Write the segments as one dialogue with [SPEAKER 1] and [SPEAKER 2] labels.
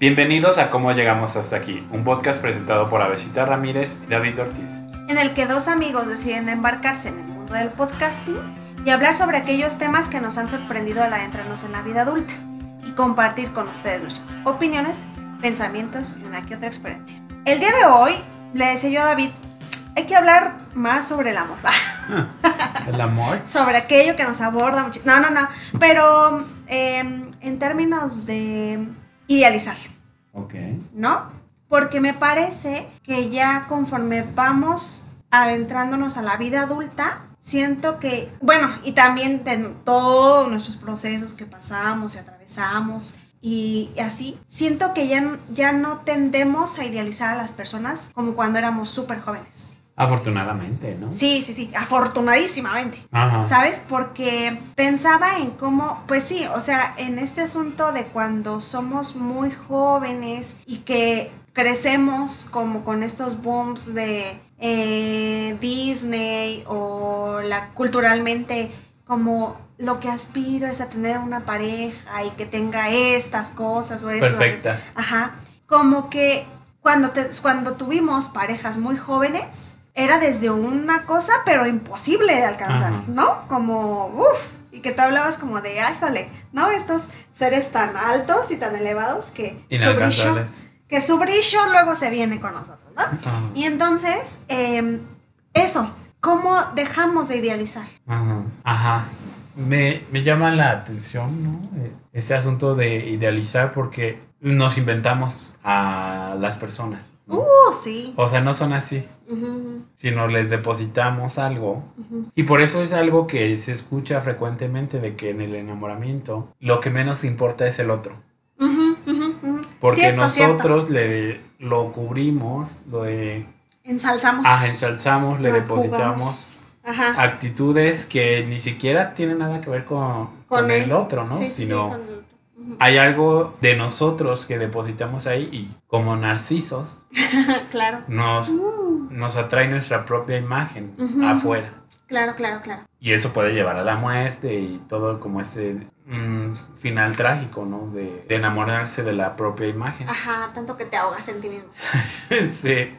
[SPEAKER 1] Bienvenidos a Cómo Llegamos Hasta Aquí, un podcast presentado por Avesita Ramírez y David Ortiz.
[SPEAKER 2] en el que dos amigos deciden embarcarse en el mundo del podcasting y hablar sobre aquellos temas que nos han sorprendido al adentrarnos en la vida adulta y compartir con ustedes nuestras opiniones, pensamientos y una que otra experiencia. El día de hoy le decía yo a David, hay que hablar más sobre el amor,
[SPEAKER 1] El amor.
[SPEAKER 2] sobre aquello que nos aborda mucho. No, no, no, pero eh, en términos de idealizar.
[SPEAKER 1] Ok.
[SPEAKER 2] ¿no? Porque me parece que ya conforme vamos adentrándonos a la vida adulta, siento que, bueno, y también de todos nuestros procesos que pasamos y atravesamos y así, siento que ya, ya no tendemos a idealizar a las personas como cuando éramos súper jóvenes.
[SPEAKER 1] Afortunadamente, ¿no?
[SPEAKER 2] Sí, sí, sí, afortunadísimamente.
[SPEAKER 1] Ajá.
[SPEAKER 2] ¿Sabes? Porque pensaba en cómo, pues sí, o sea, en este asunto de cuando somos muy jóvenes y que crecemos como con estos booms de eh, Disney o la culturalmente como lo que aspiro es a tener una pareja y que tenga estas cosas o esto.
[SPEAKER 1] Perfecta.
[SPEAKER 2] Ajá. Como que cuando, te- cuando tuvimos parejas muy jóvenes, era desde una cosa, pero imposible de alcanzar,
[SPEAKER 1] Ajá.
[SPEAKER 2] ¿no? Como, uff, y que tú hablabas como de, ay, jole, ¿no? Estos seres tan altos y tan elevados que su brillo, que su brillo luego se viene con nosotros, ¿no?
[SPEAKER 1] Ajá.
[SPEAKER 2] Y entonces, eh, eso, ¿cómo dejamos de idealizar?
[SPEAKER 1] Ajá. Ajá. Me, me llama la atención, ¿no? Eh, Este asunto de idealizar porque nos inventamos a las personas.
[SPEAKER 2] Uh, sí.
[SPEAKER 1] O sea, no son así, sino les depositamos algo. Y por eso es algo que se escucha frecuentemente de que en el enamoramiento lo que menos importa es el otro. Porque
[SPEAKER 2] Cierto, cierto.
[SPEAKER 1] nosotros le lo cubrimos, lo de,
[SPEAKER 2] Ensalzamos.
[SPEAKER 1] ah, ensalzamos, le
[SPEAKER 2] Ah,
[SPEAKER 1] depositamos.
[SPEAKER 2] Ajá.
[SPEAKER 1] actitudes que ni siquiera tienen nada que ver con,
[SPEAKER 2] Con
[SPEAKER 1] con
[SPEAKER 2] él.
[SPEAKER 1] el otro, ¿no?
[SPEAKER 2] Sí,
[SPEAKER 1] Sino
[SPEAKER 2] con el.
[SPEAKER 1] Hay algo de nosotros que depositamos ahí y como narcisos
[SPEAKER 2] claro.
[SPEAKER 1] nos,
[SPEAKER 2] Uh,
[SPEAKER 1] nos atrae nuestra propia imagen afuera.
[SPEAKER 2] claro, claro, claro.
[SPEAKER 1] Y eso puede llevar a la muerte y todo como ese final trágico, ¿no? De, de enamorarse de la propia imagen.
[SPEAKER 2] Ajá, tanto que te ahogas en ti mismo.
[SPEAKER 1] sí.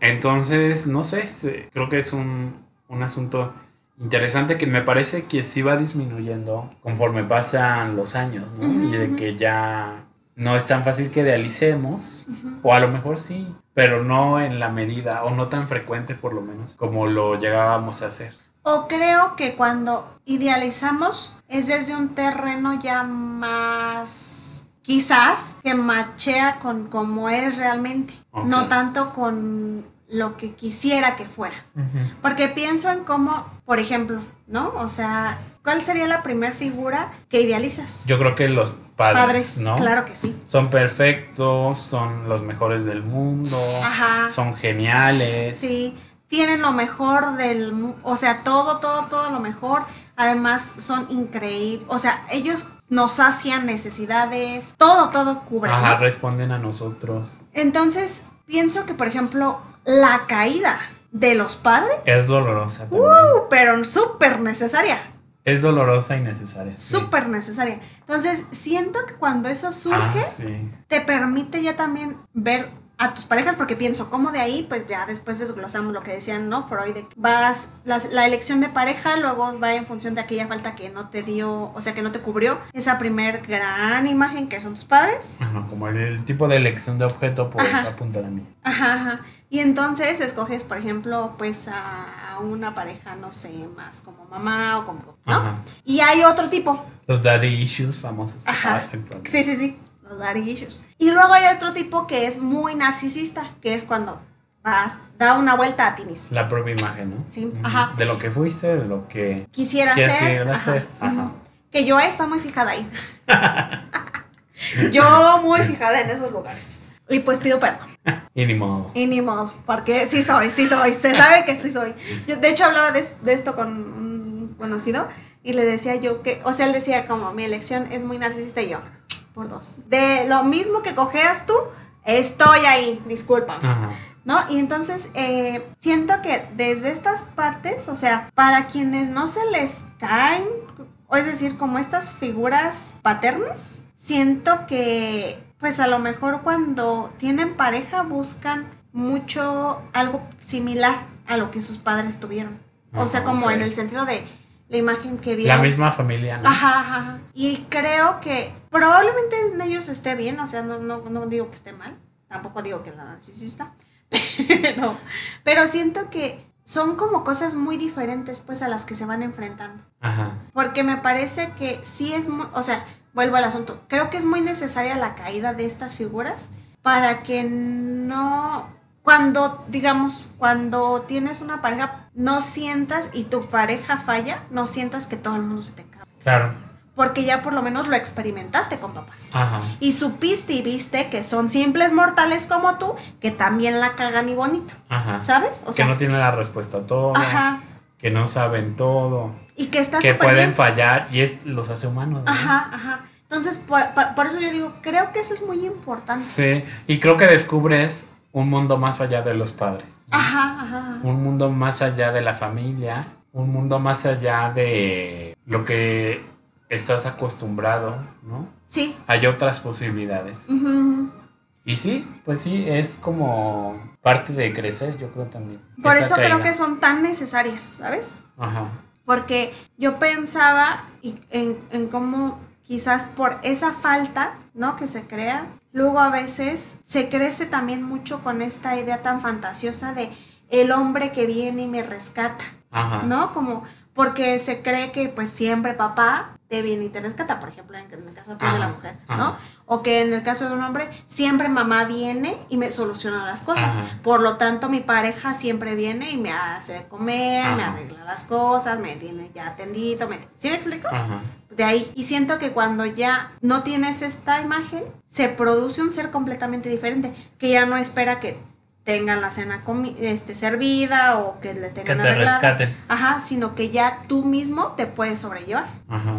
[SPEAKER 1] Entonces, no sé, creo que es un, un asunto interesante que me parece que sí va disminuyendo conforme pasan los años, ¿no? Y de que ya no es tan fácil que idealicemos, o a lo mejor sí, pero no en la medida, o no tan frecuente por lo menos, como lo llegábamos a hacer.
[SPEAKER 2] O creo que cuando idealizamos es desde un terreno ya más quizás que machea con cómo eres realmente, no tanto con lo que quisiera que fuera. Porque pienso en cómo, por ejemplo, ¿no? O sea, ¿cuál sería la primer figura que idealizas?
[SPEAKER 1] Yo creo que los padres, ¿no?
[SPEAKER 2] claro que sí.
[SPEAKER 1] Son perfectos, son los mejores del mundo,
[SPEAKER 2] Ajá.
[SPEAKER 1] son geniales.
[SPEAKER 2] Sí, tienen lo mejor del, mu- o sea, todo, todo, todo lo mejor. Además, son increíbles. O sea, ellos nos sacian necesidades, todo, todo cubren.
[SPEAKER 1] Ajá, responden a nosotros.
[SPEAKER 2] Entonces, pienso que, por ejemplo, la caída de los padres,
[SPEAKER 1] Es dolorosa también.
[SPEAKER 2] uh, pero súper necesaria.
[SPEAKER 1] Es dolorosa y necesaria. sí.
[SPEAKER 2] Súper necesaria. Entonces, siento que cuando eso surge,
[SPEAKER 1] Ah, sí.
[SPEAKER 2] te permite ya también ver a tus parejas, porque pienso, como de ahí, pues ya después desglosamos lo que decían, ¿no? Freud, de que vas, la, elección de pareja luego va en función de aquella falta que no te dio, o sea, que no te cubrió esa primer gran imagen que son tus padres.
[SPEAKER 1] Ajá, como el, el tipo de elección de objeto por apuntar a mí.
[SPEAKER 2] Ajá, ajá. Y entonces escoges, por ejemplo, pues a, a una pareja, no sé, más como mamá o como, ¿no?
[SPEAKER 1] Ajá.
[SPEAKER 2] Y hay otro tipo,
[SPEAKER 1] Los daddy issues famosos.
[SPEAKER 2] Ajá. Sí, sí, sí. Los daddy issues. Y luego hay otro tipo que es muy narcisista, que es cuando vas, da una vuelta a ti mismo.
[SPEAKER 1] La propia imagen, ¿no?
[SPEAKER 2] Sí, ajá.
[SPEAKER 1] De lo que fuiste, de lo que
[SPEAKER 2] Quisiera
[SPEAKER 1] quieres
[SPEAKER 2] ser.
[SPEAKER 1] llegar a
[SPEAKER 2] ajá,
[SPEAKER 1] ser. Ajá.
[SPEAKER 2] Que yo estoy muy fijada ahí. yo muy fijada en esos lugares. Y pues pido perdón.
[SPEAKER 1] Y ni modo.
[SPEAKER 2] Y ni modo, porque sí soy, sí soy. Se sabe que sí soy. Yo, de hecho, hablaba de, de esto con un conocido y le decía yo que, o sea, él decía como mi elección es muy narcisista y yo, por dos. De lo mismo que cojeas tú, estoy ahí, discúlpame.
[SPEAKER 1] Ajá.
[SPEAKER 2] ¿No? Y entonces eh, siento que desde estas partes, o sea, para quienes no se les caen, o es decir, como estas figuras paternas, siento que pues a lo mejor cuando tienen pareja buscan mucho algo similar a lo que sus padres tuvieron. o sea, como en el sentido de la imagen que vieron.
[SPEAKER 1] La misma familia, ¿no?
[SPEAKER 2] Ajá, ajá, ajá. Y creo que probablemente en ellos esté bien, o sea, no, no, no digo que esté mal, tampoco digo que la narcisista, pero, pero siento que son como cosas muy diferentes pues a las que se van enfrentando.
[SPEAKER 1] Ajá.
[SPEAKER 2] Porque me parece que sí es muy, o sea, vuelvo al asunto, creo que es muy necesaria la caída de estas figuras para que no, cuando, digamos, cuando tienes una pareja, no sientas y tu pareja falla, no sientas que todo el mundo se te cae.
[SPEAKER 1] Claro.
[SPEAKER 2] Porque ya por lo menos lo experimentaste con papás.
[SPEAKER 1] Ajá.
[SPEAKER 2] Y supiste y viste que son simples mortales como tú, que también la cagan y bonito.
[SPEAKER 1] Ajá.
[SPEAKER 2] ¿Sabes? O
[SPEAKER 1] que
[SPEAKER 2] sea,
[SPEAKER 1] no tienen la respuesta a todo.
[SPEAKER 2] ajá.
[SPEAKER 1] Que no saben todo.
[SPEAKER 2] Y que está
[SPEAKER 1] que pueden
[SPEAKER 2] bien.
[SPEAKER 1] fallar y es los hace humanos. ¿no?
[SPEAKER 2] Ajá, ajá. Entonces, por, por- eso yo digo, creo que eso es muy importante.
[SPEAKER 1] Sí. Y creo que descubres un mundo más allá de los padres. ¿no?
[SPEAKER 2] Ajá, ajá. ajá.
[SPEAKER 1] Un mundo más allá de la familia. Un mundo más allá de lo que estás acostumbrado, ¿no?
[SPEAKER 2] Sí.
[SPEAKER 1] Hay otras posibilidades.
[SPEAKER 2] Ujú.
[SPEAKER 1] Y sí, pues sí, es como parte de crecer, yo creo también.
[SPEAKER 2] Por eso creo que son tan necesarias, ¿sabes?
[SPEAKER 1] Ajá.
[SPEAKER 2] Porque yo pensaba en, en cómo quizás por esa falta, ¿no? Que se crea, luego a veces se crece también mucho con esta idea tan fantasiosa de el hombre que viene y me rescata,
[SPEAKER 1] Ajá.
[SPEAKER 2] ¿no? Como porque se cree que pues siempre papá te viene y te rescata, por ejemplo, en, el caso pues, de la mujer,
[SPEAKER 1] ajá.
[SPEAKER 2] O que en el caso de un hombre siempre mamá viene y me soluciona las cosas.
[SPEAKER 1] Ajá.
[SPEAKER 2] Por lo tanto, mi pareja siempre viene y me hace de comer, me arregla las cosas, me tiene ya atendido, me... ¿Sí me explico?
[SPEAKER 1] Ajá.
[SPEAKER 2] De ahí. Y siento que cuando ya no tienes esta imagen, se produce un ser completamente diferente, que ya no espera que tengan la cena este, servida o que le
[SPEAKER 1] Que
[SPEAKER 2] tengan
[SPEAKER 1] te
[SPEAKER 2] arreglada.
[SPEAKER 1] rescaten.
[SPEAKER 2] Ajá, sino que ya tú mismo te puedes sobrellevar.
[SPEAKER 1] Ajá.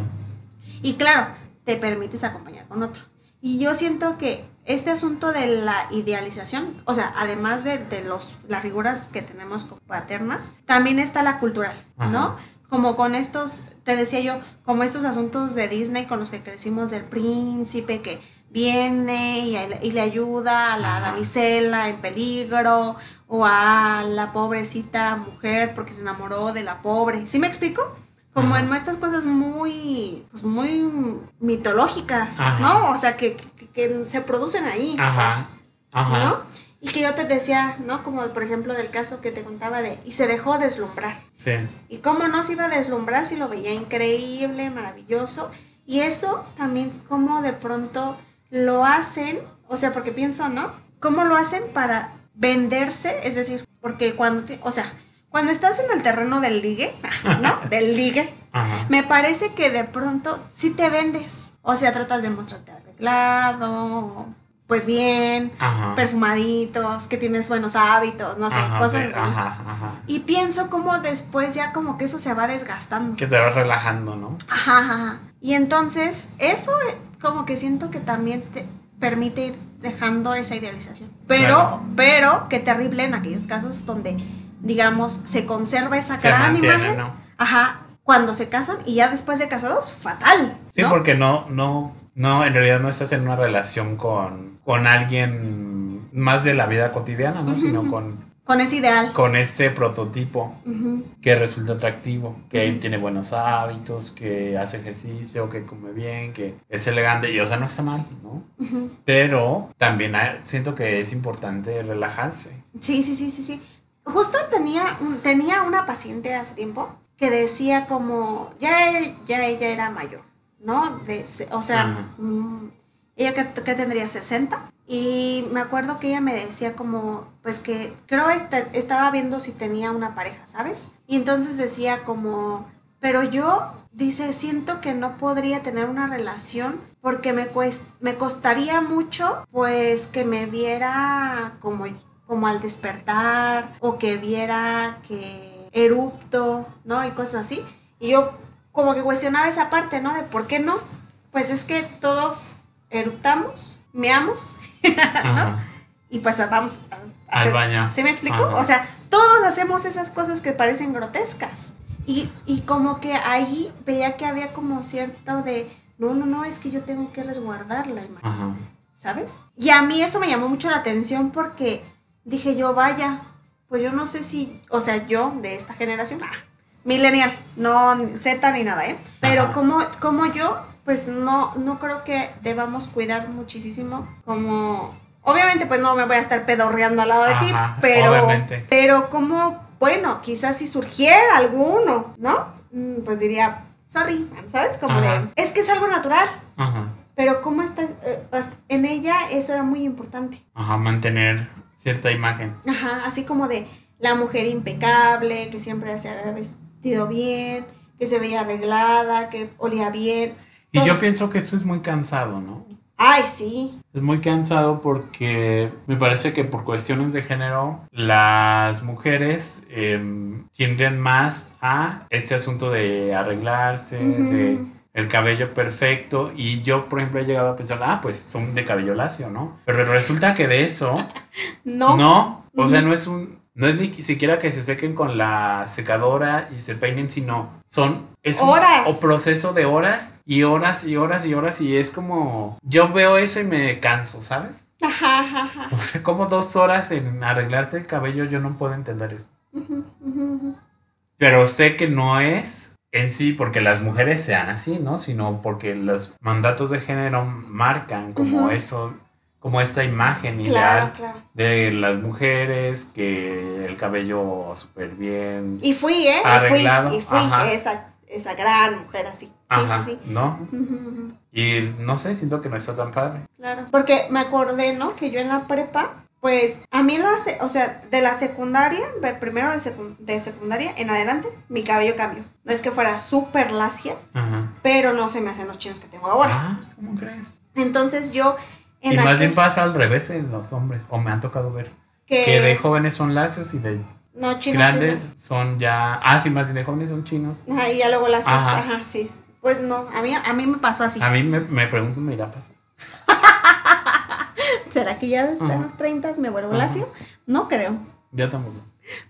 [SPEAKER 2] Y claro, te permites acompañar con otro. Y yo siento que este asunto de la idealización, o sea, además de, de los, las figuras que tenemos como paternas, también está la cultural, ¿no? Como con estos, te decía yo, como estos asuntos de Disney con los que crecimos del príncipe que viene y, y le ayuda a la
[SPEAKER 1] Ajá.
[SPEAKER 2] damisela en peligro o a la pobrecita mujer porque se enamoró de la pobre. ¿Sí me explico? Como
[SPEAKER 1] Ajá.
[SPEAKER 2] en estas cosas muy, pues muy mitológicas,
[SPEAKER 1] Ajá.
[SPEAKER 2] ¿no? O sea, que, que- que se producen ahí,
[SPEAKER 1] Ajá.
[SPEAKER 2] pues,
[SPEAKER 1] Ajá.
[SPEAKER 2] ¿no? Y que yo te decía, ¿no? Como por ejemplo del caso que te contaba de, y se dejó deslumbrar.
[SPEAKER 1] Sí.
[SPEAKER 2] ¿Y cómo no se iba a deslumbrar si lo veía increíble, maravilloso? Y eso también, como de pronto lo hacen, o sea, porque pienso, ¿no? ¿Cómo lo hacen para venderse? Es decir, porque cuando, te- o sea, cuando estás en el terreno del ligue, ¿no? Del ligue,
[SPEAKER 1] Ajá.
[SPEAKER 2] me parece que de pronto sí te vendes. O sea, tratas de mostrarte arreglado, pues bien,
[SPEAKER 1] Ajá.
[SPEAKER 2] perfumaditos, que tienes buenos hábitos, no sé,
[SPEAKER 1] Ajá,
[SPEAKER 2] cosas
[SPEAKER 1] sí,
[SPEAKER 2] así.
[SPEAKER 1] Ajá, ajá.
[SPEAKER 2] Y pienso como después ya como que eso se va desgastando.
[SPEAKER 1] Que te vas relajando, ¿no?
[SPEAKER 2] Ajá, ajá, ajá. Y entonces eso eh, como que siento que también te permite ir dejando esa idealización. Pero,
[SPEAKER 1] Claro.
[SPEAKER 2] pero qué terrible en aquellos casos donde, digamos, se conserva esa
[SPEAKER 1] Se
[SPEAKER 2] gran
[SPEAKER 1] mantiene,
[SPEAKER 2] imagen.
[SPEAKER 1] ¿no?
[SPEAKER 2] Ajá, cuando se casan y ya después de casados, fatal.
[SPEAKER 1] Sí,
[SPEAKER 2] ¿no?
[SPEAKER 1] porque no, no, no, en realidad no estás en una relación con, con alguien más de la vida cotidiana, ¿no? Sino con,
[SPEAKER 2] Con ese ideal.
[SPEAKER 1] con este prototipo que resulta atractivo, que
[SPEAKER 2] Ujú.
[SPEAKER 1] tiene buenos hábitos, que hace ejercicio, que come bien, que es elegante, y o sea, no está mal, ¿no? Pero también siento que es importante relajarse.
[SPEAKER 2] Sí, sí, sí, sí, sí. Justo tenía, un- tenía una paciente hace tiempo que decía como, ya, ya ella era mayor, ¿no? De, o sea, mm, ella que, que tendría 60 y me acuerdo que ella me decía como, pues que creo este, estaba viendo si tenía una pareja, ¿sabes? Y entonces decía como, pero yo, dice, siento que no podría tener una relación porque me, cuest- me costaría mucho, pues que me viera como, como al despertar o que viera que erupto, ¿no? Y cosas así. Y yo como que cuestionaba esa parte, ¿no? De por qué no. Pues es que todos eruptamos, meamos
[SPEAKER 1] Ajá.
[SPEAKER 2] y pues vamos a, a
[SPEAKER 1] Al
[SPEAKER 2] hacer-
[SPEAKER 1] baño.
[SPEAKER 2] ¿Sí me explico?
[SPEAKER 1] Ajá.
[SPEAKER 2] O sea, todos hacemos esas cosas que parecen grotescas. Y, y como que ahí veía que había como cierto de, no, no, no, es que yo tengo que resguardar la imagen.
[SPEAKER 1] Ajá.
[SPEAKER 2] ¿sabes? Y a mí eso me llamó mucho la atención porque dije yo, vaya, pues yo no sé si, o sea, yo de esta generación, ah, millennial, no Z ni nada, ¿eh? Pero como, como yo, pues no, no creo que debamos cuidar muchísimo como... Obviamente, pues no me voy a estar pedorreando al lado de ti, pero, pero como, bueno, quizás si surgiera alguno, ¿no? Mm, pues diría, sorry, ¿sabes? Como de, es que es algo natural. Ajá. Pero cómo estás, eh, en ella eso era muy importante.
[SPEAKER 1] Ajá, mantener cierta imagen.
[SPEAKER 2] Ajá, así como de la mujer impecable, que siempre se había vestido bien, que se veía arreglada, que olía bien.
[SPEAKER 1] Y yo pienso que esto es muy cansado, ¿no?
[SPEAKER 2] Ay, sí.
[SPEAKER 1] Es muy cansado porque me parece que por cuestiones de género las mujeres eh, tienden más a este asunto de arreglarse, de el cabello perfecto y yo por ejemplo he llegado a pensar, ah, pues son de cabello lacio, ¿no? Pero resulta que de eso no. No, o sea, no es un no es ni siquiera que se sequen con la secadora y se peinen, sino son es
[SPEAKER 2] horas.
[SPEAKER 1] un proceso de horas y horas y horas y horas y es como yo veo eso y me canso, ¿sabes? Ajá, ajá, O sea, como dos horas en arreglarte el cabello, yo no puedo entender eso. Pero sé que no es en sí porque las mujeres sean así, ¿no? Sino porque los mandatos de género marcan como eso, como esta imagen ideal de las mujeres, que el cabello súper bien.
[SPEAKER 2] Y fui, ¿eh? Y fui, y fui esa, esa, gran mujer así. Sí, sí, sí.
[SPEAKER 1] ¿No? Y no sé, siento que no está tan padre.
[SPEAKER 2] Claro. Porque me acordé, ¿no? Que yo en la prepa pues a mí, la, o sea, de la secundaria, primero de, secundaria en adelante, mi cabello cambió. No es que fuera súper lacia, pero no se me hacen los chinos que tengo ahora.
[SPEAKER 1] Ah, ¿cómo crees?
[SPEAKER 2] Entonces yo...
[SPEAKER 1] En y más bien pasa al revés en los hombres, o me han tocado ver. Que, de jóvenes son lacios y de no, chinos, grandes son ya... Ah, sí, más bien de jóvenes son chinos.
[SPEAKER 2] Ajá, y ya luego lacios, ajá, sí. Pues no, a mí, a mí me pasó así.
[SPEAKER 1] A mí me, me pregunto, me irá a pasar.
[SPEAKER 2] ¿Será que ya desde los 30 me vuelvo lacio? No creo.
[SPEAKER 1] Ya tampoco.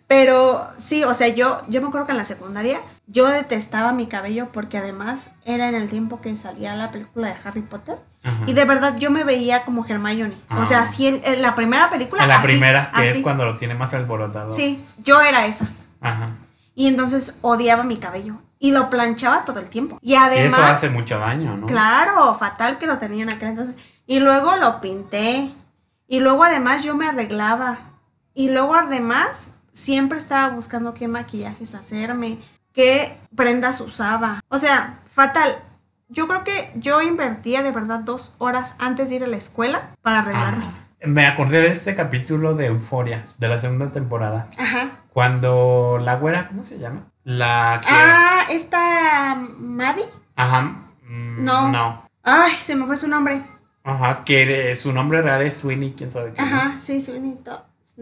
[SPEAKER 2] Pero sí, o sea, yo, yo me acuerdo que en la secundaria yo detestaba mi cabello porque además era en el tiempo que salía la película de Harry Potter. Y de verdad yo me veía como Hermione. O sea, así en, la primera película.
[SPEAKER 1] En la primera, que es cuando lo tiene más alborotado.
[SPEAKER 2] Sí, yo era esa. Ajá. Y entonces odiaba mi cabello. Y lo planchaba todo el tiempo. Y además.
[SPEAKER 1] Eso hace mucho daño, ¿no?
[SPEAKER 2] Claro, fatal que lo tenía en aquel entonces. Y luego lo pinté. Y luego además yo me arreglaba. Y luego además siempre estaba buscando qué maquillajes hacerme, qué prendas usaba. O sea, fatal. Yo creo que yo invertía de verdad dos horas antes de ir a la escuela para arreglarme.
[SPEAKER 1] Me acordé de este capítulo de Euforia, de la segunda temporada. Ajá. Cuando la güera, ¿cómo se llama? La que...
[SPEAKER 2] Ah, esta Maddie.
[SPEAKER 1] Ajá. Mm, no. No.
[SPEAKER 2] Ay, se me fue su nombre.
[SPEAKER 1] Ajá, que su nombre real es Sweeney, quién sabe qué.
[SPEAKER 2] Ajá, sí, Sweeney.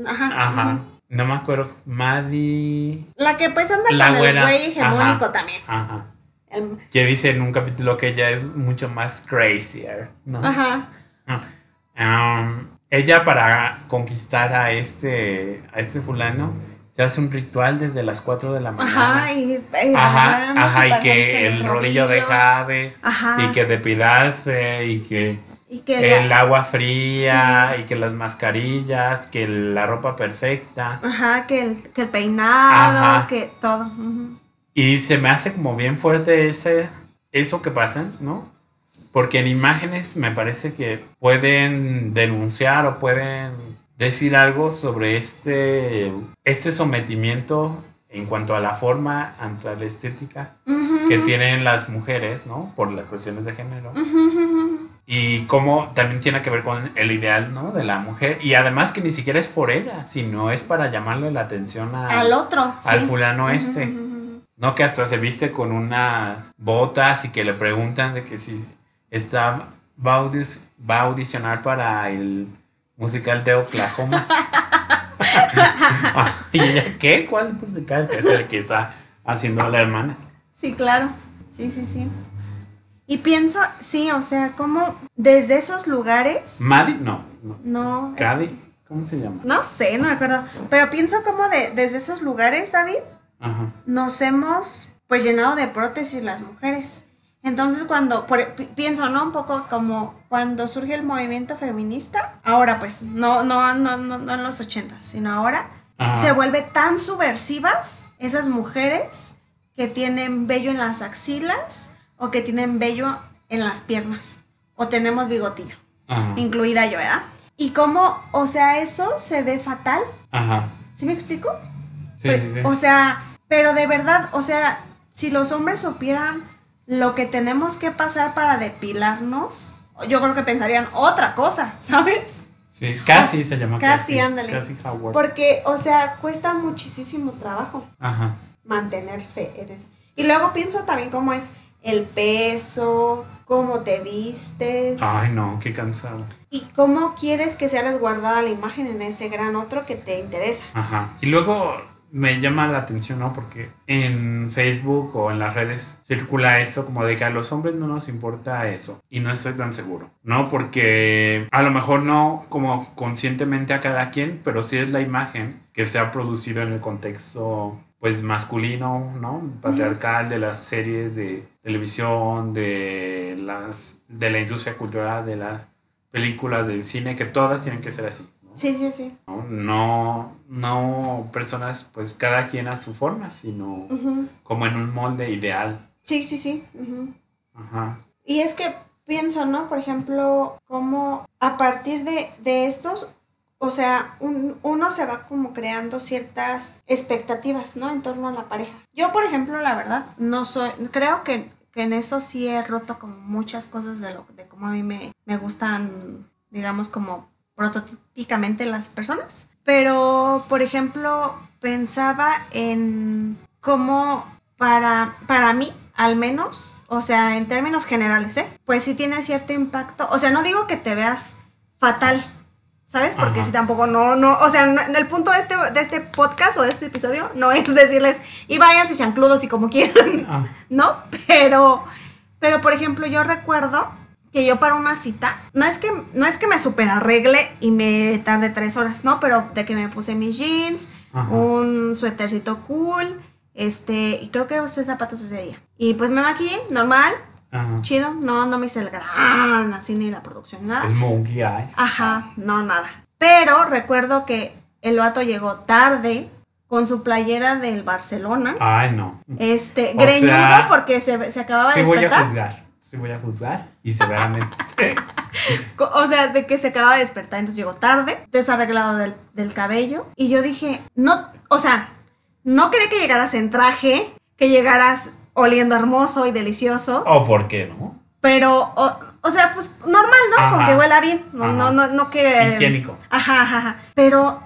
[SPEAKER 1] Ajá. Ajá. No me acuerdo. Maddie.
[SPEAKER 2] La que pues anda la con el güey hegemónico también.
[SPEAKER 1] Ajá. Que dice en un capítulo que ella es mucho más crazier, ¿no? Ajá. Um, ella para conquistar a este, a este fulano se hace un ritual desde las 4 de la mañana.
[SPEAKER 2] Ajá, y,
[SPEAKER 1] ajá, ajá, y que el rodillo, de jade, ajá. y que depilarse, y que y que el agua fría y que las mascarillas, que la ropa perfecta.
[SPEAKER 2] Ajá, que el, que el peinado, que todo.
[SPEAKER 1] Y se me hace como bien fuerte ese, eso que pasa, ¿no? Porque en imágenes me parece que pueden denunciar o pueden decir algo sobre este, este sometimiento en cuanto a la forma, ante la estética que tienen las mujeres, ¿no? Por las cuestiones de género y cómo también tiene que ver con el ideal, ¿no? De la mujer. Y además que ni siquiera es por ella, sino es para llamarle la atención
[SPEAKER 2] al otro.
[SPEAKER 1] Al fulano este. No que hasta se viste con unas botas y que le preguntan de que si está, va a, audicionar para el musical de Oklahoma. Ah, ¿Y ella qué? ¿Cuál musical? Es el que está haciendo la hermana.
[SPEAKER 2] Sí, claro. Sí, sí, sí. Y pienso, sí, o sea, como desde esos lugares.
[SPEAKER 1] ¿Maddie? No.
[SPEAKER 2] No.
[SPEAKER 1] ¿Cady? ¿Cómo se llama?
[SPEAKER 2] No sé, no me acuerdo. Pero pienso como de, desde esos lugares, David, nos hemos pues llenado de prótesis las mujeres. Entonces cuando, pienso, ¿no? Un poco como cuando surge el movimiento feminista, ahora pues, no, no, no, no, no en los ochentas, sino ahora,
[SPEAKER 1] Ajá.
[SPEAKER 2] se vuelve tan subversivas esas mujeres que tienen vello en las axilas o que tienen vello en las piernas o tenemos bigotillo,
[SPEAKER 1] Ajá.
[SPEAKER 2] incluida yo, ¿verdad? Y cómo, o sea, eso se ve fatal,
[SPEAKER 1] Ajá.
[SPEAKER 2] ¿sí me explico?
[SPEAKER 1] Sí, sí, sí.
[SPEAKER 2] O sea, pero de verdad, o sea, si los hombres supieran lo que tenemos que pasar para depilarnos, yo creo que pensarían otra cosa, ¿sabes?
[SPEAKER 1] Sí, casi se llama.
[SPEAKER 2] Casi, ándale.
[SPEAKER 1] Casi Howard.
[SPEAKER 2] Porque, o sea, cuesta muchísimo trabajo
[SPEAKER 1] Ajá.
[SPEAKER 2] mantenerse. Y luego pienso también cómo es el peso, cómo te vistes
[SPEAKER 1] Ay, no, qué cansado.
[SPEAKER 2] y cómo quieres que sea resguardada la imagen en ese gran otro que te interesa.
[SPEAKER 1] Ajá. Y luego me llama la atención, ¿no? Porque en Facebook o en las redes circula esto como de que a los hombres no nos importa eso. Y no estoy tan seguro, ¿no? Porque a lo mejor no como conscientemente a cada quien, pero sí es la imagen que se ha producido en el contexto pues masculino, ¿no? Patriarcal de las series de televisión, de las de la industria cultural, de las películas, del cine, que todas tienen que ser así.
[SPEAKER 2] Sí, sí, sí.
[SPEAKER 1] ¿no? No, no personas, pues cada quien a su forma, sino como en un molde ideal.
[SPEAKER 2] Sí, sí, sí.
[SPEAKER 1] Ajá.
[SPEAKER 2] Y es que pienso, ¿no? Por ejemplo, cómo a partir de, de estos, o sea, un- uno se va como creando ciertas expectativas, ¿no? En torno a la pareja. Yo, por ejemplo, la verdad, no soy, creo que, que en eso sí he roto como muchas cosas de lo de cómo a mí me, me gustan, digamos, como prototípicamente las personas. Pero, por ejemplo, pensaba en cómo para, para mí, al menos, o sea, en términos generales, ¿eh? Pues sí tiene cierto impacto. O sea, no digo que te veas fatal, ¿sabes? Porque
[SPEAKER 1] Ajá.
[SPEAKER 2] si tampoco, no, no, o sea, no- el punto de este, de este podcast o de este episodio no es decirles, y váyanse chancludos y como quieran,
[SPEAKER 1] Ah,
[SPEAKER 2] ¿no? Pero, pero por ejemplo, yo recuerdo que yo para una cita, no es que, no es que me super arregle y me tarde tres horas, ¿no? Pero de que me puse mis jeans,
[SPEAKER 1] Ajá.
[SPEAKER 2] un suétercito cool, este, y creo que usé zapatos ese día. Y pues me maquillé, normal,
[SPEAKER 1] ajá.
[SPEAKER 2] chido, no, no me hice el gran, así ni la producción, nada.
[SPEAKER 1] Es Monkey Eyes.
[SPEAKER 2] Ajá, no, nada. Pero recuerdo que el vato llegó tarde con su playera del Barcelona.
[SPEAKER 1] Ay, no.
[SPEAKER 2] Este,
[SPEAKER 1] O
[SPEAKER 2] greñudo
[SPEAKER 1] sea,
[SPEAKER 2] porque se, se acababa
[SPEAKER 1] Sí
[SPEAKER 2] de
[SPEAKER 1] voy a
[SPEAKER 2] despertar.
[SPEAKER 1] juzgar. Sí voy a juzgar. Y severamente.
[SPEAKER 2] O sea, de que se acababa de despertar, entonces llegó tarde, desarreglado del, del cabello. Y yo dije, no, o sea, no quería que llegaras en traje, que llegaras oliendo hermoso y delicioso,
[SPEAKER 1] ¿O por qué no?
[SPEAKER 2] pero, o, o sea, pues normal, ¿no? Con que huela bien, no,
[SPEAKER 1] Ajá.
[SPEAKER 2] no, no, no que...
[SPEAKER 1] Higiénico.
[SPEAKER 2] Ajá, ajá, ajá. Pero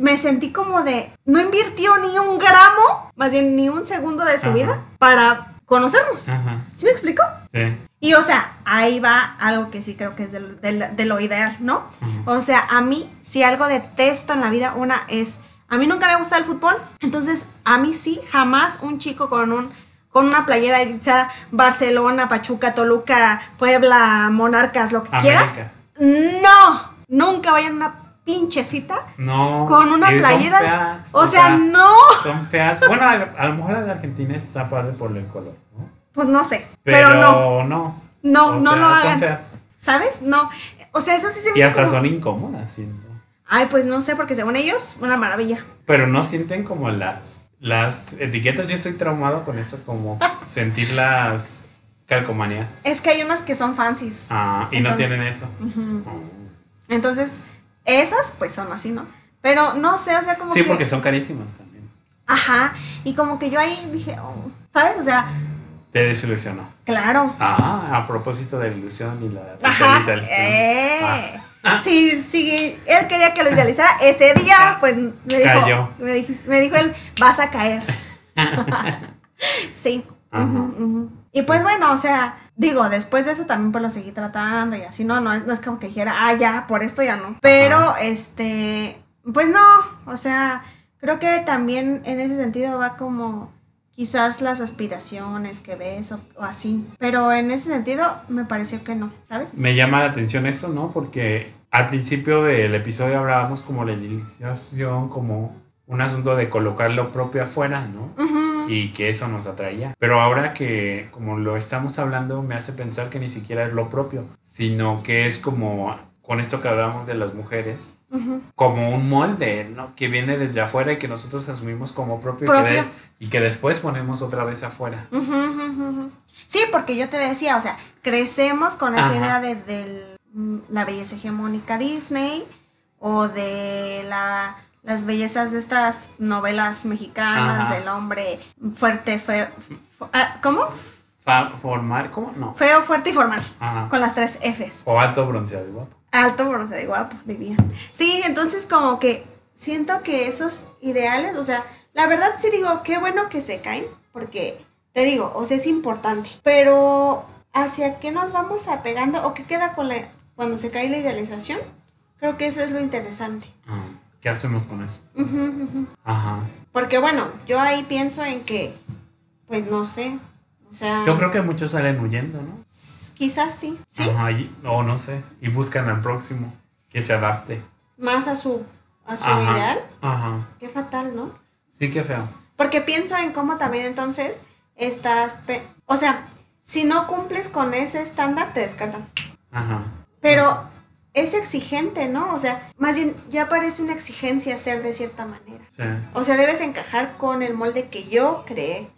[SPEAKER 2] me sentí como de, no invirtió ni un gramo, más bien ni un segundo de su
[SPEAKER 1] Ajá.
[SPEAKER 2] vida para conocernos.
[SPEAKER 1] Ajá.
[SPEAKER 2] ¿Sí me explico?
[SPEAKER 1] Sí.
[SPEAKER 2] Y o sea, ahí va algo que sí creo que es de lo ideal, ¿no? O sea, a mí, si algo detesto en la vida, una es, a mí nunca me ha gustado el fútbol, entonces a mí sí, jamás un chico con un con una playera, sea Barcelona, Pachuca, Toluca, Puebla, Monarcas, lo que quieras. No, nunca vayan a una pinche cita
[SPEAKER 1] No.
[SPEAKER 2] con una
[SPEAKER 1] eh, son
[SPEAKER 2] playera.
[SPEAKER 1] feas,
[SPEAKER 2] o sea, no,
[SPEAKER 1] Son feas. Bueno, a, a lo mejor la de Argentina está padre por el color, ¿no?
[SPEAKER 2] pues no sé,
[SPEAKER 1] Pero,
[SPEAKER 2] pero, no,
[SPEAKER 1] no.
[SPEAKER 2] no,
[SPEAKER 1] O
[SPEAKER 2] no
[SPEAKER 1] sea,
[SPEAKER 2] lo
[SPEAKER 1] Son
[SPEAKER 2] hagan.
[SPEAKER 1] feas.
[SPEAKER 2] ¿Sabes? No. O sea, eso sí se me
[SPEAKER 1] Y hasta
[SPEAKER 2] como-
[SPEAKER 1] son incómodas, siento.
[SPEAKER 2] Ay, pues no sé, porque según ellos, una maravilla.
[SPEAKER 1] Pero no sienten como las, las etiquetas. Yo estoy traumado con eso, como sentir las calcomanías.
[SPEAKER 2] Es que hay unas que son fancies.
[SPEAKER 1] Ah, y no tienen eso. Oh.
[SPEAKER 2] Entonces, esas pues son así, ¿no? Pero no sé, o sea, como
[SPEAKER 1] Sí,
[SPEAKER 2] que...
[SPEAKER 1] porque son carísimas también.
[SPEAKER 2] Ajá, y como que yo ahí dije, oh, ¿sabes? O sea,
[SPEAKER 1] Te desilusionó.
[SPEAKER 2] claro.
[SPEAKER 1] Ah, a propósito de la ilusión y la
[SPEAKER 2] Ajá. Eh. Si, si él quería que lo idealizara ese día, pues me dijo,
[SPEAKER 1] Cayó.
[SPEAKER 2] me, dijiste- me dijo él, vas a caer. sí.
[SPEAKER 1] Ajá.
[SPEAKER 2] Y
[SPEAKER 1] Sí.
[SPEAKER 2] pues bueno, o sea, digo, después de eso también pues lo seguí tratando y así, no, no, no es como que dijera, ah, ya, por esto ya no. Pero,
[SPEAKER 1] Ajá.
[SPEAKER 2] este, pues no, o sea, creo que también en ese sentido va como quizás las aspiraciones que ves o, o así. Pero en ese sentido me pareció que no, ¿sabes?
[SPEAKER 1] Me llama la atención eso, ¿no? Porque al principio del episodio hablábamos como la iniciación, como un asunto de colocar lo propio afuera, ¿no? Y que eso nos atraía. Pero ahora que como lo estamos hablando, me hace pensar que ni siquiera es lo propio, sino que es como, con esto que hablamos de las mujeres, como un molde, ¿no? Que viene desde afuera y que nosotros asumimos como propio, y que
[SPEAKER 2] Propio.
[SPEAKER 1] de- y que después ponemos otra vez afuera.
[SPEAKER 2] Sí, porque yo te decía, o sea, crecemos con esa
[SPEAKER 1] Ajá.
[SPEAKER 2] idea de, del, mm, la belleza hegemónica Disney o de la, las bellezas de estas novelas mexicanas
[SPEAKER 1] Ajá.
[SPEAKER 2] del hombre fuerte, feo. ah, ¿Cómo?
[SPEAKER 1] Fa- formar, ¿cómo? No.
[SPEAKER 2] Feo, fuerte y formal.
[SPEAKER 1] Ajá.
[SPEAKER 2] Con las tres Fs.
[SPEAKER 1] O alto bronceado y guapo.
[SPEAKER 2] Alto, bronceado y guapo, diría. Sí, entonces como que siento que esos ideales, o sea, la verdad sí digo, qué bueno que se caen, porque te digo, o sea, es importante, pero ¿hacia qué nos vamos apegando o qué queda con la, cuando se cae la idealización? Creo que eso es lo interesante.
[SPEAKER 1] Ah, ¿Qué hacemos con eso?
[SPEAKER 2] Ujú, ujú.
[SPEAKER 1] Ajá.
[SPEAKER 2] Porque bueno, yo ahí pienso en que, pues no sé, o sea,
[SPEAKER 1] Yo creo que muchos salen huyendo, ¿no?
[SPEAKER 2] quizás sí, sí,
[SPEAKER 1] Ajá, o no sé, y buscan al próximo que se adapte.
[SPEAKER 2] más a su, a su
[SPEAKER 1] Ajá.
[SPEAKER 2] ideal.
[SPEAKER 1] Ajá.
[SPEAKER 2] Qué fatal, ¿no?
[SPEAKER 1] Sí, qué feo.
[SPEAKER 2] Porque pienso en cómo también entonces estás, o sea, si no cumples con ese estándar te descartan.
[SPEAKER 1] Ajá.
[SPEAKER 2] Pero es exigente, ¿no? O sea, más bien ya parece una exigencia ser de cierta manera.
[SPEAKER 1] Sí.
[SPEAKER 2] O sea, debes encajar con el molde que yo creé,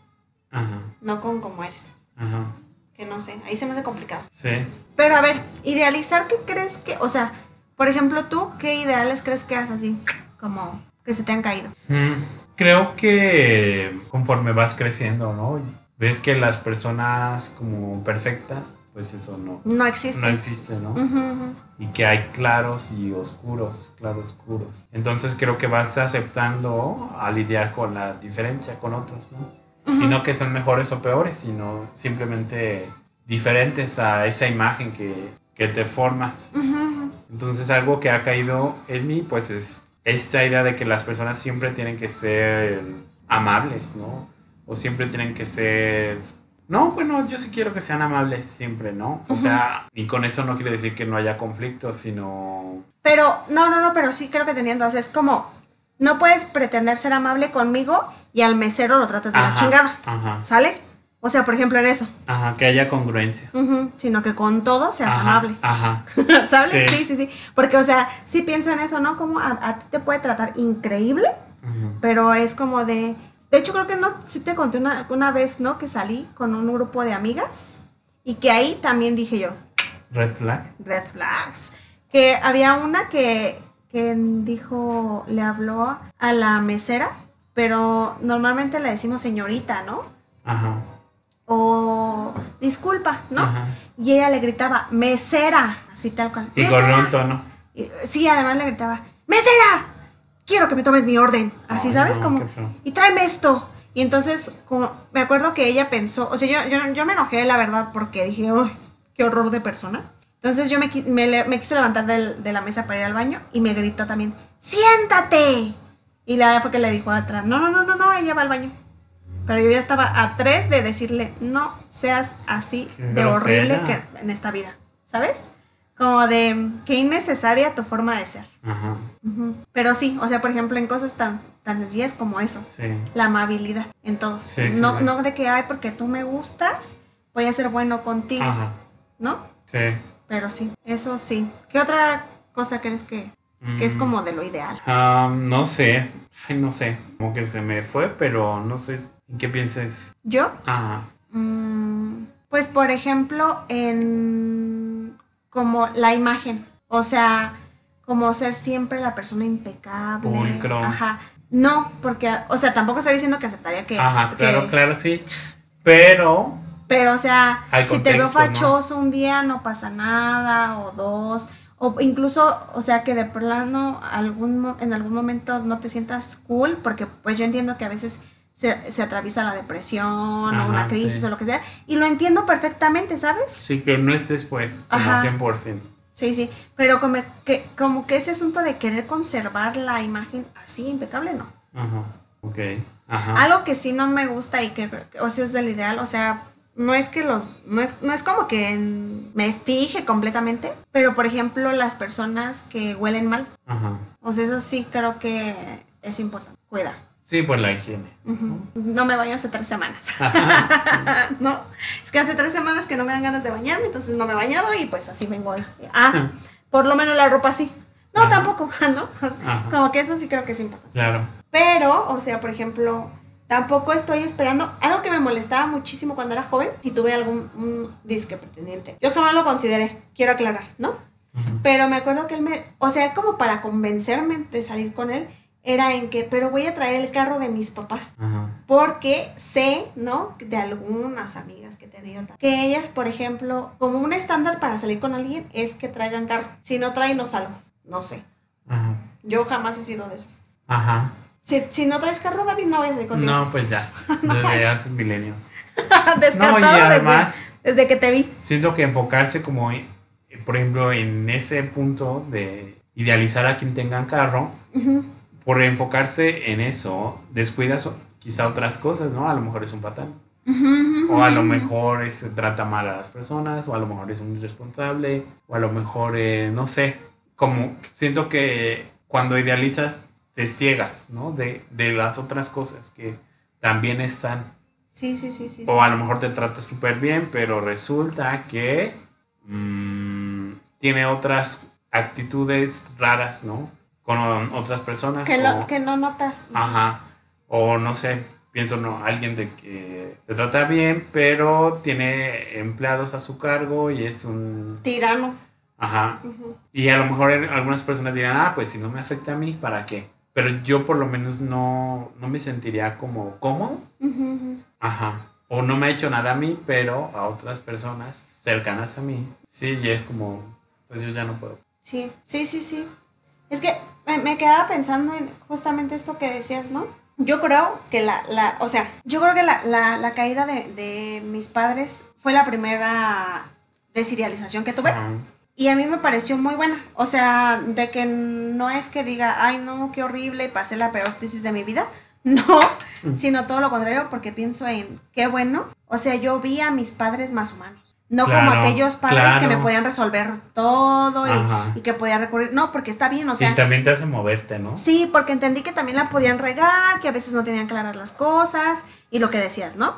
[SPEAKER 1] Ajá.
[SPEAKER 2] no con cómo eres.
[SPEAKER 1] Ajá.
[SPEAKER 2] Que no sé, ahí se me hace complicado.
[SPEAKER 1] Sí.
[SPEAKER 2] Pero a ver, idealizar, ¿qué crees que, o sea, por ejemplo, tú, ¿qué ideales crees que has así, como que se te han caído?
[SPEAKER 1] Mm, Creo que conforme vas creciendo, ¿no? Ves que las personas como perfectas, pues eso no,
[SPEAKER 2] No existe.
[SPEAKER 1] no existe, ¿no?
[SPEAKER 2] Ujú, ujú.
[SPEAKER 1] Y que hay claros y oscuros, claros oscuros. Entonces creo que vas aceptando a lidiar con la diferencia con otros, ¿no? Y no que sean mejores o peores, sino simplemente diferentes a esa imagen que, que te formas. Entonces algo que ha caído en mí, pues es esta idea de que las personas siempre tienen que ser amables, ¿no? O siempre tienen que ser... No, bueno, yo sí quiero que sean amables siempre, ¿no? O sea, y con eso no quiere decir que no haya conflictos, sino...
[SPEAKER 2] Pero, no, no, no, pero sí creo que te entiendo. O sea, es como, no puedes pretender ser amable conmigo y al mesero lo tratas de la chingada.
[SPEAKER 1] Ajá,
[SPEAKER 2] ¿Sale? O sea, por ejemplo, en eso.
[SPEAKER 1] ajá, que haya congruencia.
[SPEAKER 2] Ujú, Sino que con todo seas
[SPEAKER 1] Ajá,
[SPEAKER 2] amable.
[SPEAKER 1] Ajá,
[SPEAKER 2] ¿Sabes?
[SPEAKER 1] Sí.
[SPEAKER 2] Sí. sí, sí, Porque, o sea, sí pienso en eso, ¿no? Como a, a ti te puede tratar increíble, pero es como de... De hecho, creo que no, sí te conté una, una vez, ¿no? Que salí con un grupo de amigas y que ahí también dije yo,
[SPEAKER 1] red flag.
[SPEAKER 2] red flags. Que había una que, que dijo, le habló a la mesera, pero normalmente le decimos señorita, ¿no?
[SPEAKER 1] Ajá,
[SPEAKER 2] O disculpa, ¿no?
[SPEAKER 1] ajá.
[SPEAKER 2] Y ella le gritaba, mesera, así tal cual.
[SPEAKER 1] Y con un tono.
[SPEAKER 2] Sí, además le gritaba, mesera, quiero que me tomes mi orden. Así,
[SPEAKER 1] Ay,
[SPEAKER 2] ¿sabes?
[SPEAKER 1] no,
[SPEAKER 2] como, y tráeme esto. Y entonces, como, me acuerdo que ella pensó, o sea, yo, yo, yo me enojé, la verdad, porque dije, uy, qué horror de persona. Entonces yo me, me, me quise levantar del- de la mesa para ir al baño y me gritó también, siéntate. Y la fue que le dijo atrás, no, no, no, no, no, ella va al baño. Pero yo ya estaba a tres de decirle, no seas así de horrible que en esta vida, ¿sabes? Como de qué innecesaria tu forma de ser.
[SPEAKER 1] Ajá.
[SPEAKER 2] Pero sí, o sea, por ejemplo, en cosas tan, tan sencillas como eso,
[SPEAKER 1] sí.
[SPEAKER 2] la amabilidad en todos.
[SPEAKER 1] Sí, sí,
[SPEAKER 2] no, no de que, ay, porque tú me gustas, voy a ser bueno contigo,
[SPEAKER 1] Ajá,
[SPEAKER 2] ¿no?
[SPEAKER 1] sí.
[SPEAKER 2] Pero sí, eso sí. ¿Qué otra cosa crees que, que es
[SPEAKER 1] Mm.
[SPEAKER 2] como de lo ideal?
[SPEAKER 1] No sé, Ay, no sé, como que se me fue, pero no sé en qué pienses.
[SPEAKER 2] Yo,
[SPEAKER 1] Ajá,
[SPEAKER 2] mm, pues por ejemplo, en como la imagen, o sea, como ser siempre la persona impecable.
[SPEAKER 1] Pulcro.
[SPEAKER 2] Ajá. No, porque, o sea, tampoco estoy diciendo que aceptaría que...
[SPEAKER 1] ajá,
[SPEAKER 2] que-
[SPEAKER 1] claro, claro, sí. Pero,
[SPEAKER 2] Pero, o sea, si te veo
[SPEAKER 1] contexto, ¿no?
[SPEAKER 2] fachoso un día, no pasa nada, o dos, o incluso, o sea, que de plano algún, en algún momento no te sientas cool, porque pues yo entiendo que a veces se, se atraviesa la depresión o una crisis
[SPEAKER 1] sí.
[SPEAKER 2] o lo que sea, y lo entiendo perfectamente, ¿sabes?
[SPEAKER 1] sí que no estés pues como
[SPEAKER 2] Ajá.
[SPEAKER 1] 100%.
[SPEAKER 2] Sí, sí, pero como que, como que ese asunto de querer conservar la imagen así impecable, no.
[SPEAKER 1] Ajá, ok, ajá.
[SPEAKER 2] Algo que sí no me gusta y que, o sea, es del ideal, o sea, no es que los, no es, no es como que me fije completamente, pero por ejemplo las personas que huelen mal,
[SPEAKER 1] Ajá,
[SPEAKER 2] o sea, eso sí creo que es importante, cuida.
[SPEAKER 1] Sí, por la higiene.
[SPEAKER 2] No me baño hace tres semanas. no, es que hace tres semanas que no me dan ganas de bañarme, entonces no me he bañado y pues así vengo hoy. Ah, por lo menos la ropa sí. No,
[SPEAKER 1] Ajá.
[SPEAKER 2] tampoco, ¿no?
[SPEAKER 1] Ajá.
[SPEAKER 2] Como que eso sí creo que es importante.
[SPEAKER 1] Claro.
[SPEAKER 2] Pero, o sea, por ejemplo, tampoco estoy esperando algo que me molestaba muchísimo cuando era joven y tuve algún un disque pretendiente. Yo jamás lo consideré, quiero aclarar, ¿no? Pero me acuerdo que él me, o sea, como para convencerme de salir con él, era en que, pero voy a traer el carro de mis papás.
[SPEAKER 1] Ajá.
[SPEAKER 2] Porque sé, ¿no? De algunas amigas que he tenido, que ellas, por ejemplo, como un estándar para salir con alguien es que traigan carro. Si no traen, no salgo. No sé.
[SPEAKER 1] Ajá.
[SPEAKER 2] Yo jamás he sido de esas.
[SPEAKER 1] Ajá.
[SPEAKER 2] Si, si no traes carro, David, no voy a salir contigo.
[SPEAKER 1] No, pues ya. Desde hace milenios.
[SPEAKER 2] Descartado
[SPEAKER 1] No, y
[SPEAKER 2] desde-
[SPEAKER 1] además-
[SPEAKER 2] desde, que te vi.
[SPEAKER 1] Siento que enfocarse como, por ejemplo, en ese punto de idealizar a quien tengan carro,
[SPEAKER 2] Ujú.
[SPEAKER 1] Por enfocarse en eso, descuidas quizá otras cosas, ¿no? A lo mejor es un patán. O a lo mejor este, trata mal a las personas, o a lo mejor es un irresponsable, o a lo mejor, eh, no sé, como siento que cuando idealizas te ciegas, ¿no? De, de las otras cosas que también están.
[SPEAKER 2] Sí, sí, sí, sí. sí.
[SPEAKER 1] O a lo mejor te trata súper bien, pero resulta que mm, tiene otras actitudes raras, ¿no? Con otras personas.
[SPEAKER 2] que,
[SPEAKER 1] o-
[SPEAKER 2] lo- que no notas.
[SPEAKER 1] Ajá. O no sé, pienso, no, alguien de que te trata bien, pero tiene empleados a su cargo y es un...
[SPEAKER 2] Tirano.
[SPEAKER 1] Ajá. Y a lo mejor algunas personas dirán, ah, pues si no me afecta a mí, ¿para qué? Pero yo por lo menos no, no me sentiría como cómodo. Ajá. O no me ha hecho nada a mí, pero a otras personas cercanas a mí, sí, y es como, pues yo ya no puedo.
[SPEAKER 2] Sí, sí, sí, sí. Es que me, me quedaba pensando en justamente esto que decías, ¿no? Yo creo que la, la o sea, yo creo que la, la, la caída de, de mis padres fue la primera desidealización que tuve. Y a mí me pareció muy buena. O sea, de que no es que diga, ay, no, qué horrible, pasé la peor crisis de mi vida. No,
[SPEAKER 1] Mm.
[SPEAKER 2] sino todo lo contrario, porque pienso en qué bueno. O sea, yo vi a mis padres más humanos. No
[SPEAKER 1] Claro,
[SPEAKER 2] como aquellos padres que me podían resolver todo y, y que podía recurrir. No, porque está bien, o sea.
[SPEAKER 1] y también te hace moverte, ¿no?
[SPEAKER 2] Sí, porque entendí que también la podían regar, que a veces no tenían claras las cosas y lo que decías, ¿no?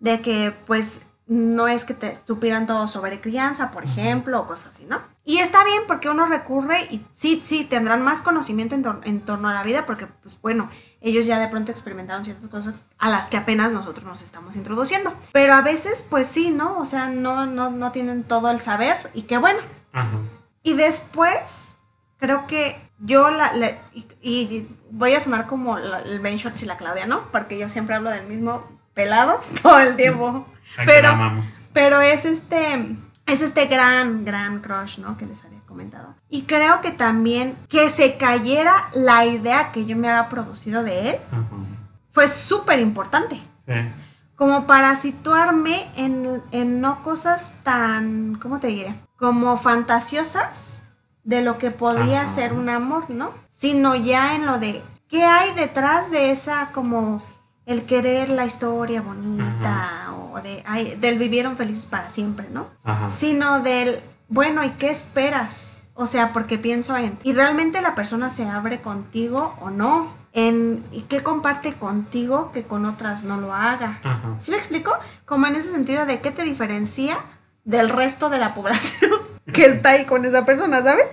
[SPEAKER 2] De que pues no es que te supieran todo sobre crianza, por ejemplo, o cosas así, ¿no? Y está bien porque uno recurre y sí, sí, tendrán más conocimiento en, tor- en torno a la vida porque pues bueno, ellos ya de pronto experimentaron ciertas cosas a las que apenas nosotros nos estamos introduciendo. Pero a veces pues sí, ¿no? O sea, no, no, no tienen todo el saber y qué bueno.
[SPEAKER 1] Ajá.
[SPEAKER 2] Y después, creo que yo la, la- y, y voy a sonar como la- el Ben Schwartz y la Claudia, ¿no? Porque yo siempre hablo del mismo pelado todo el tiempo. Pero-. Pero es este, es este gran, gran crush, ¿no? Que les había comentado. Y creo que también que se cayera la idea que yo me había producido de él
[SPEAKER 1] Ajá.
[SPEAKER 2] fue súper importante
[SPEAKER 1] Sí.
[SPEAKER 2] como para situarme en, en no cosas tan, ¿cómo te diré? Como fantasiosas de lo que podía ser un amor, ¿no? Sino ya en lo de qué hay detrás de esa como el querer la historia bonita o de ay, del vivieron felices para siempre, ¿no?
[SPEAKER 1] Ajá.
[SPEAKER 2] Sino del, bueno, ¿y qué esperas? O sea, porque pienso en, ¿y realmente la persona se abre contigo o no? En, ¿y qué comparte contigo que con otras no lo haga?
[SPEAKER 1] Ajá.
[SPEAKER 2] ¿Sí me explico? Como en ese sentido de qué te diferencia del resto de la población que está ahí con esa persona, ¿sabes?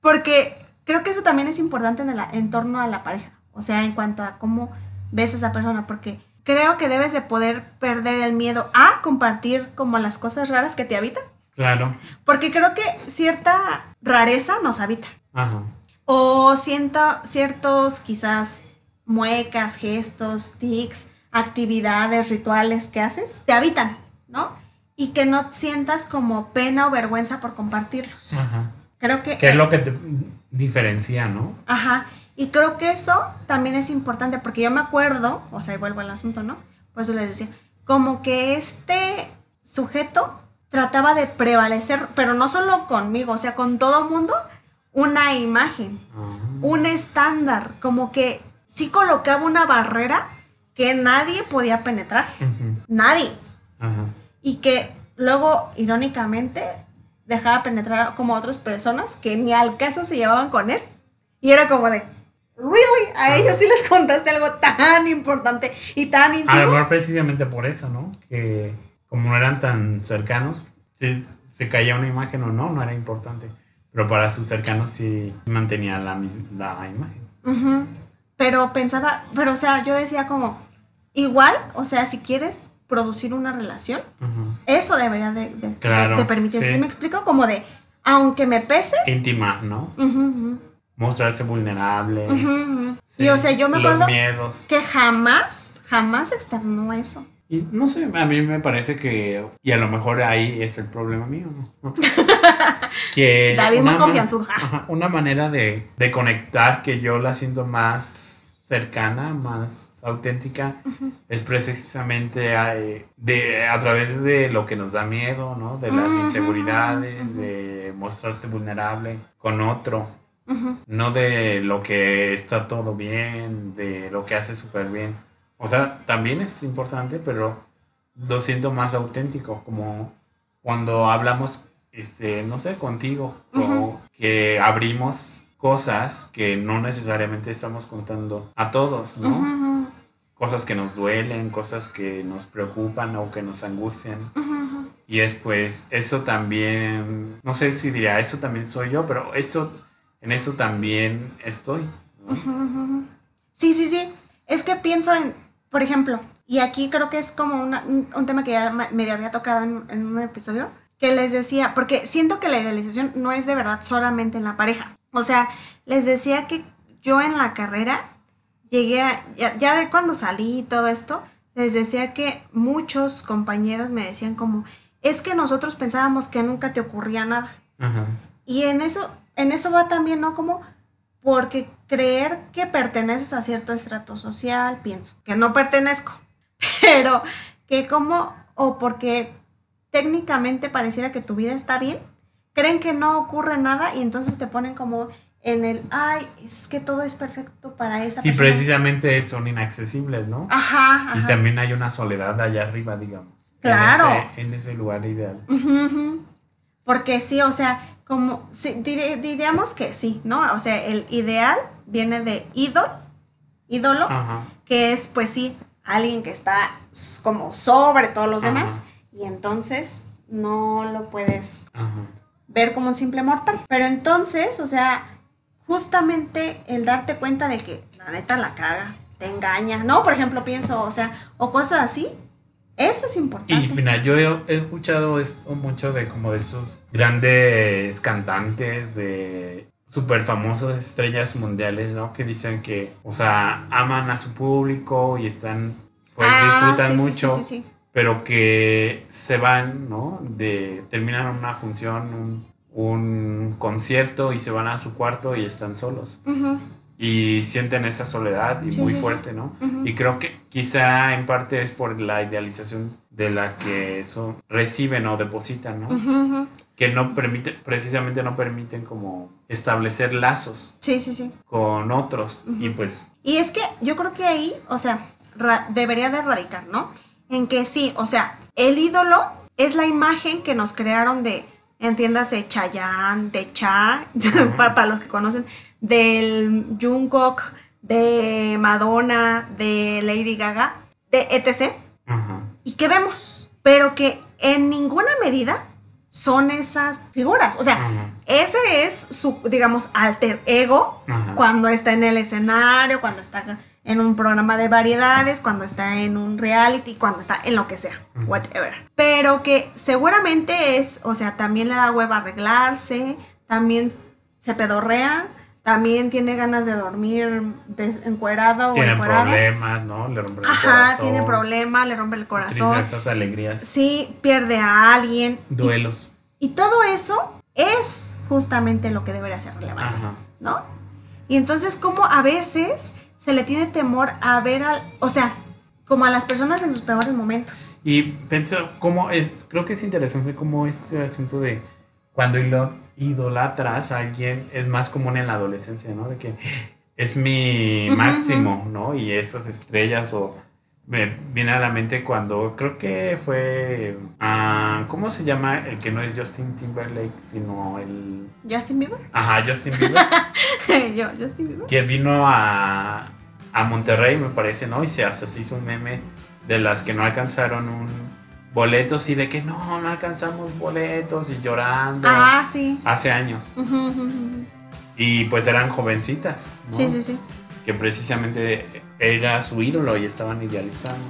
[SPEAKER 2] Porque creo que eso también es importante en, el, en torno a la pareja. O sea, en cuanto a cómo ves a esa persona. Porque creo que debes de poder perder el miedo a compartir como las cosas raras que te habitan.
[SPEAKER 1] Claro.
[SPEAKER 2] Porque creo que cierta rareza nos habita.
[SPEAKER 1] Ajá.
[SPEAKER 2] O siento ciertos quizás muecas, gestos, tics, actividades, rituales que haces, te habitan, ¿no? Y que no sientas como pena o vergüenza por compartirlos.
[SPEAKER 1] Ajá.
[SPEAKER 2] Creo que...
[SPEAKER 1] ¿Qué es lo que te diferencia, no?
[SPEAKER 2] Ajá. Y creo que eso también es importante porque yo me acuerdo, o sea, y vuelvo al asunto, ¿no? Por eso les decía, como que este sujeto trataba de prevalecer, pero no solo conmigo, o sea, con todo mundo, una imagen,
[SPEAKER 1] Ah.
[SPEAKER 2] un estándar, como que sí colocaba una barrera que nadie podía penetrar, nadie. Y que luego, irónicamente, dejaba penetrar como otras personas que ni al caso se llevaban con él. Y era como de, really, a ellos sí les contaste algo tan importante y tan íntimo.
[SPEAKER 1] A lo mejor precisamente por eso, ¿no? Que como no eran tan cercanos, si se caía una imagen o no, no era importante. Pero para sus cercanos sí mantenía la misma la imagen.
[SPEAKER 2] Pero pensaba, pero o sea, yo decía como, igual, o sea, si quieres producir una relación, eso debería de, de-
[SPEAKER 1] Claro,
[SPEAKER 2] de permitir.
[SPEAKER 1] sí.
[SPEAKER 2] ¿Sí me explico? Como de, aunque me pese,
[SPEAKER 1] Íntima, ¿no? Mostrarse vulnerable. sí,
[SPEAKER 2] y o sea, yo me
[SPEAKER 1] Los
[SPEAKER 2] acuerdo
[SPEAKER 1] miedos.
[SPEAKER 2] que jamás, jamás externó eso.
[SPEAKER 1] Y no sé, a mí me parece que, y a lo mejor ahí es el problema mío, ¿no? que
[SPEAKER 2] David muy
[SPEAKER 1] una manera de, de conectar que yo la siento más cercana, más auténtica, es precisamente eh, de, a través de lo que nos da miedo, ¿no? De las inseguridades, de mostrarte vulnerable con otro. No de lo que está todo bien, de lo que hace súper bien. O sea, también es importante, pero lo siento más auténtico, como cuando hablamos, este, no sé, contigo, o que abrimos cosas que no necesariamente estamos contando a todos, ¿no? Cosas que nos duelen, cosas que nos preocupan o que nos angustian. Y es pues, eso también, no sé si diría, esto también soy yo, pero esto, en esto también estoy.
[SPEAKER 2] Sí, sí, sí. Es que pienso en, por ejemplo, y aquí creo que es como una- un, tema que ya medio había tocado en, en un episodio, que les decía, porque siento que la idealización no es de verdad solamente en la pareja. O sea, les decía que yo en la carrera llegué a, ya, ya de cuando salí y todo esto, les decía que muchos compañeros me decían como, es que nosotros pensábamos que nunca te ocurría nada.
[SPEAKER 1] Ajá.
[SPEAKER 2] Y en eso, en eso va también, ¿no? Como porque creer que perteneces a cierto estrato social, pienso, que no pertenezco, pero que como, o porque técnicamente pareciera que tu vida está bien, creen que no ocurre nada y entonces te ponen como en el, ay, es que todo es perfecto para esa
[SPEAKER 1] Y
[SPEAKER 2] persona.
[SPEAKER 1] precisamente son inaccesibles, ¿no?
[SPEAKER 2] Ajá,
[SPEAKER 1] Y también hay una soledad allá arriba, digamos.
[SPEAKER 2] Claro.
[SPEAKER 1] En ese, en ese lugar ideal.
[SPEAKER 2] Porque sí, o sea, como sí, diríamos que sí, ¿no? O sea, el ideal viene de ídolo, ídolo,
[SPEAKER 1] Ajá.
[SPEAKER 2] que es pues sí, alguien que está como sobre todos los
[SPEAKER 1] Ajá.
[SPEAKER 2] demás y entonces no lo puedes
[SPEAKER 1] Ajá.
[SPEAKER 2] ver como un simple mortal. Pero entonces, o sea, justamente el darte cuenta de que la neta la caga, te engaña, ¿no? Por ejemplo, pienso, o sea, o cosas así, eso es
[SPEAKER 1] Y
[SPEAKER 2] importante.
[SPEAKER 1] mira, yo he, escuchado esto mucho de como de esos grandes cantantes de súper famosos estrellas mundiales, ¿no? Que dicen que, o sea, aman a su público y están, pues
[SPEAKER 2] Ah,
[SPEAKER 1] disfrutan
[SPEAKER 2] sí,
[SPEAKER 1] mucho,
[SPEAKER 2] sí, sí, sí.
[SPEAKER 1] pero que se van, ¿no? De, terminan una función, un, un concierto y se van a su cuarto y están solos.
[SPEAKER 2] Ujú,
[SPEAKER 1] Y sienten esa soledad y
[SPEAKER 2] Sí,
[SPEAKER 1] muy
[SPEAKER 2] sí, sí.
[SPEAKER 1] fuerte, ¿no? Y creo que quizá en parte es por la idealización de la que eso reciben o depositan, ¿no? Que no permite, precisamente no permiten como establecer lazos
[SPEAKER 2] Sí, sí, sí.
[SPEAKER 1] con otros. Y pues,
[SPEAKER 2] Y es que yo creo que ahí, o sea, debería de radicar, ¿no? En que sí, o sea, el ídolo es la imagen que nos crearon de, entiéndase, Chayanne, de Cha, para los que conocen, del Jungkook, de Madonna, de Lady Gaga, de etc.
[SPEAKER 1] ajá,
[SPEAKER 2] ¿Y qué vemos? Pero que en ninguna medida son esas figuras. O sea,
[SPEAKER 1] ajá,
[SPEAKER 2] ese es su, digamos, alter ego
[SPEAKER 1] ajá.
[SPEAKER 2] cuando está en el escenario, cuando está en un programa de variedades, cuando está en un reality, cuando está en lo que sea, whatever. Pero que seguramente es, o sea, también le da hueva arreglarse, también se pedorrea, también tiene ganas de dormir encuerado o
[SPEAKER 1] Tienen
[SPEAKER 2] encuerado.
[SPEAKER 1] problemas, ¿no? Le rompen el
[SPEAKER 2] Ajá,
[SPEAKER 1] corazón.
[SPEAKER 2] tiene problemas, le rompe el corazón.
[SPEAKER 1] Tristezas, alegrías,
[SPEAKER 2] Sí, pierde a alguien.
[SPEAKER 1] Duelos.
[SPEAKER 2] y todo eso es justamente lo que debería ser relevante.
[SPEAKER 1] Ajá.
[SPEAKER 2] ¿no? Y entonces, como a veces se le tiene temor a ver al, o sea, como a las personas en sus peores momentos.
[SPEAKER 1] Y pienso cómo es, creo que es interesante cómo este asunto de cuando idolatras a alguien es más común en la adolescencia, ¿no? De que es mi máximo, ¿no? Y esas estrellas o me viene a la mente cuando creo que fue. ah, ¿Cómo se llama el que no es Justin Timberlake, sino el.
[SPEAKER 2] ¿Justin Bieber?
[SPEAKER 1] Ajá, Justin Bieber.
[SPEAKER 2] Yo, Justin Bieber.
[SPEAKER 1] que vino a, a Monterrey, me parece, ¿no? Y se hasta se hizo un meme de las que no alcanzaron un boletos y de que no, no alcanzamos boletos y llorando.
[SPEAKER 2] Ah, sí.
[SPEAKER 1] Hace años. Y pues eran jovencitas, ¿no?
[SPEAKER 2] Sí, sí, sí.
[SPEAKER 1] Que precisamente era su ídolo y estaban idealizando.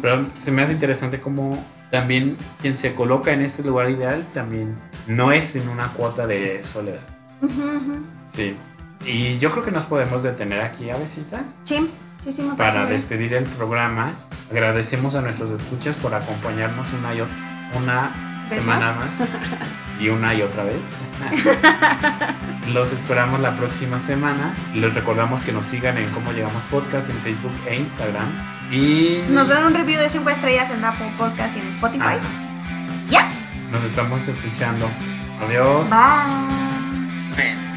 [SPEAKER 1] Pero se me hace interesante como también quien se coloca en este lugar ideal también no es en una cuota de soledad. Sí. Y yo creo que nos podemos detener aquí, Avesita,
[SPEAKER 2] Sí, sí, sí, me parece
[SPEAKER 1] para
[SPEAKER 2] bien.
[SPEAKER 1] despedir el programa. Agradecemos a nuestros escuchas por acompañarnos una, y una
[SPEAKER 2] ¿Ves
[SPEAKER 1] semana
[SPEAKER 2] más?
[SPEAKER 1] más y una y otra vez. Los esperamos la próxima semana. Les recordamos que nos sigan en Cómo Llegamos Podcast en Facebook e Instagram. Y
[SPEAKER 2] Nos dan un review de 5 estrellas en Apple Podcast y en Spotify.
[SPEAKER 1] Ah,
[SPEAKER 2] Ya.
[SPEAKER 1] nos estamos escuchando. Adiós.
[SPEAKER 2] Bye.